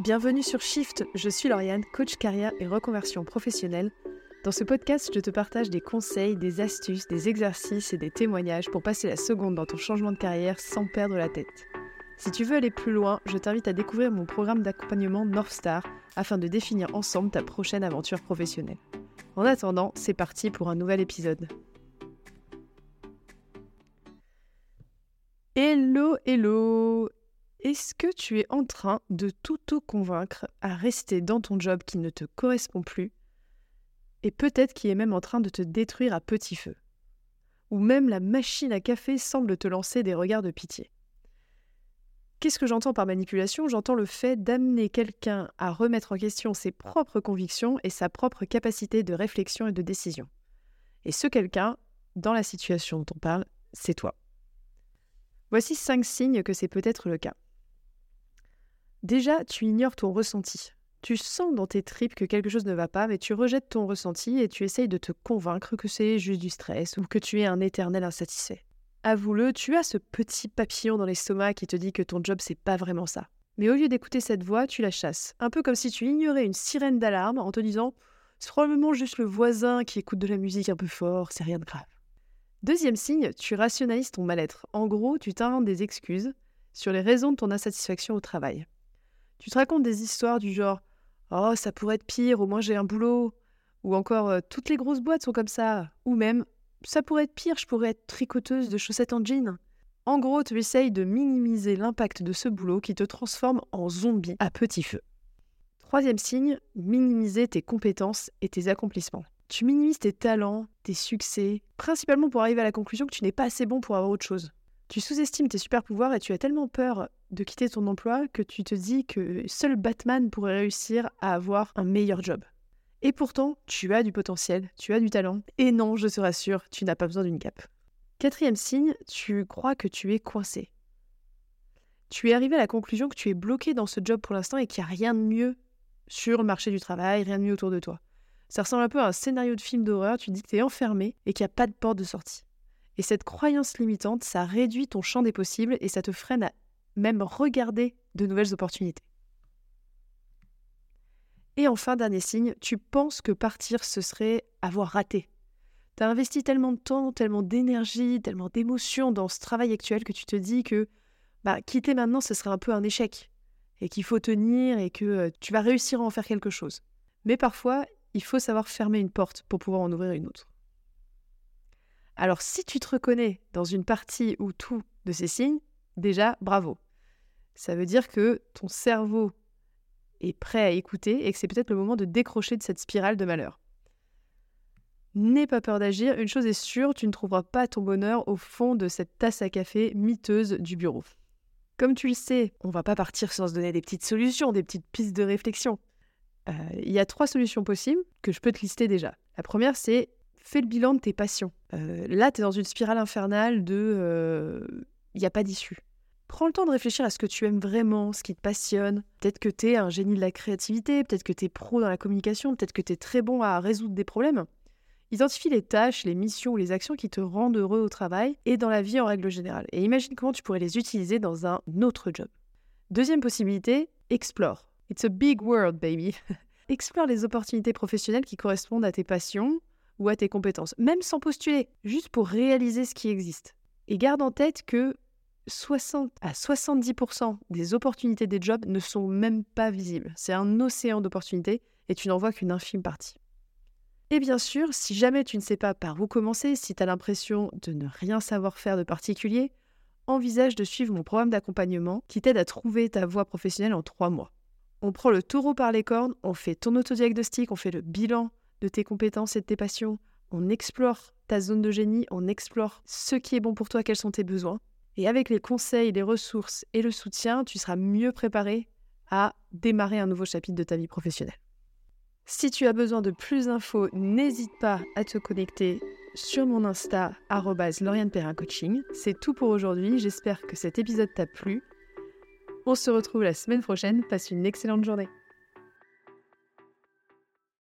Bienvenue sur Shift, je suis Lauriane, coach carrière et reconversion professionnelle. Dans ce podcast, je te partage des conseils, des astuces, des exercices et des témoignages pour passer la seconde dans ton changement de carrière sans perdre la tête. Si tu veux aller plus loin, je t'invite à découvrir mon programme d'accompagnement North Star afin de définir ensemble ta prochaine aventure professionnelle. En attendant, c'est parti pour un nouvel épisode. Hello, hello Est-ce que tu es en train de tout te convaincre à rester dans ton job qui ne te correspond plus et peut-être qui est même en train de te détruire à petit feu? Ou même la machine à café semble te lancer des regards de pitié? Qu'est-ce que j'entends par manipulation? J'entends le fait d'amener quelqu'un à remettre en question ses propres convictions et sa propre capacité de réflexion et de décision. Et ce quelqu'un, dans la situation dont on parle, c'est toi. Voici cinq signes que c'est peut-être le cas. Déjà, tu ignores ton ressenti. Tu sens dans tes tripes que quelque chose ne va pas, mais tu rejettes ton ressenti et tu essayes de te convaincre que c'est juste du stress ou que tu es un éternel insatisfait. Avoue-le, tu as ce petit papillon dans l'estomac qui te dit que ton job c'est pas vraiment ça. Mais au lieu d'écouter cette voix, tu la chasses. Un peu comme si tu ignorais une sirène d'alarme en te disant c'est probablement juste le voisin qui écoute de la musique un peu fort, c'est rien de grave. Deuxième signe, tu rationalises ton mal-être. En gros, tu t'inventes des excuses sur les raisons de ton insatisfaction au travail. Tu te racontes des histoires du genre Oh, ça pourrait être pire, au moins j'ai un boulot. Ou encore euh, Toutes les grosses boîtes sont comme ça. Ou même Ça pourrait être pire, je pourrais être tricoteuse de chaussettes en jean. En gros, tu essayes de minimiser l'impact de ce boulot qui te transforme en zombie à petit feu. Troisième signe, minimiser tes compétences et tes accomplissements. Tu minimises tes talents, tes succès, principalement pour arriver à la conclusion que tu n'es pas assez bon pour avoir autre chose. Tu sous-estimes tes super pouvoirs et tu as tellement peur de quitter ton emploi que tu te dis que seul Batman pourrait réussir à avoir un meilleur job. Et pourtant, tu as du potentiel, tu as du talent, et non, je te rassure, tu n'as pas besoin d'une cape. Quatrième signe, tu crois que tu es coincé. Tu es arrivé à la conclusion que tu es bloqué dans ce job pour l'instant et qu'il n'y a rien de mieux sur le marché du travail, rien de mieux autour de toi. Ça ressemble un peu à un scénario de film d'horreur, tu dis que tu es enfermé et qu'il n'y a pas de porte de sortie. Et cette croyance limitante, ça réduit ton champ des possibles et ça te freine à même regarder de nouvelles opportunités. Et enfin, dernier signe, tu penses que partir, ce serait avoir raté. Tu as investi tellement de temps, tellement d'énergie, tellement d'émotion dans ce travail actuel que tu te dis que bah, quitter maintenant, ce serait un peu un échec. Et qu'il faut tenir et que euh, tu vas réussir à en faire quelque chose. Mais parfois, il faut savoir fermer une porte pour pouvoir en ouvrir une autre. Alors si tu te reconnais dans une partie ou tout de ces signes, déjà bravo. Ça veut dire que ton cerveau est prêt à écouter et que c'est peut-être le moment de décrocher de cette spirale de malheur. N'aie pas peur d'agir, une chose est sûre, tu ne trouveras pas ton bonheur au fond de cette tasse à café miteuse du bureau. Comme tu le sais, on va pas partir sans se donner des petites solutions, des petites pistes de réflexion. Euh, il y a trois solutions possibles que je peux te lister déjà. La première, c'est fais le bilan de tes passions. Euh, là, tu es dans une spirale infernale de il euh, n'y a pas d'issue. Prends le temps de réfléchir à ce que tu aimes vraiment, ce qui te passionne. Peut-être que tu es un génie de la créativité, peut-être que tu es pro dans la communication, peut-être que tu es très bon à résoudre des problèmes. Identifie les tâches, les missions ou les actions qui te rendent heureux au travail et dans la vie en règle générale. Et imagine comment tu pourrais les utiliser dans un autre job. Deuxième possibilité, explore. It's a big world, baby. Explore les opportunités professionnelles qui correspondent à tes passions ou à tes compétences, même sans postuler, juste pour réaliser ce qui existe. Et garde en tête que 60 à 70% des opportunités des jobs ne sont même pas visibles. C'est un océan d'opportunités et tu n'en vois qu'une infime partie. Et bien sûr, si jamais tu ne sais pas par où commencer, si tu as l'impression de ne rien savoir faire de particulier, envisage de suivre mon programme d'accompagnement qui t'aide à trouver ta voie professionnelle en trois mois. On prend le taureau par les cornes, on fait ton autodiagnostic, on fait le bilan de tes compétences et de tes passions, on explore ta zone de génie, on explore ce qui est bon pour toi, quels sont tes besoins. Et avec les conseils, les ressources et le soutien, tu seras mieux préparé à démarrer un nouveau chapitre de ta vie professionnelle. Si tu as besoin de plus d'infos, n'hésite pas à te connecter sur mon Insta, Coaching. C'est tout pour aujourd'hui. J'espère que cet épisode t'a plu. On se retrouve la semaine prochaine. Passe une excellente journée.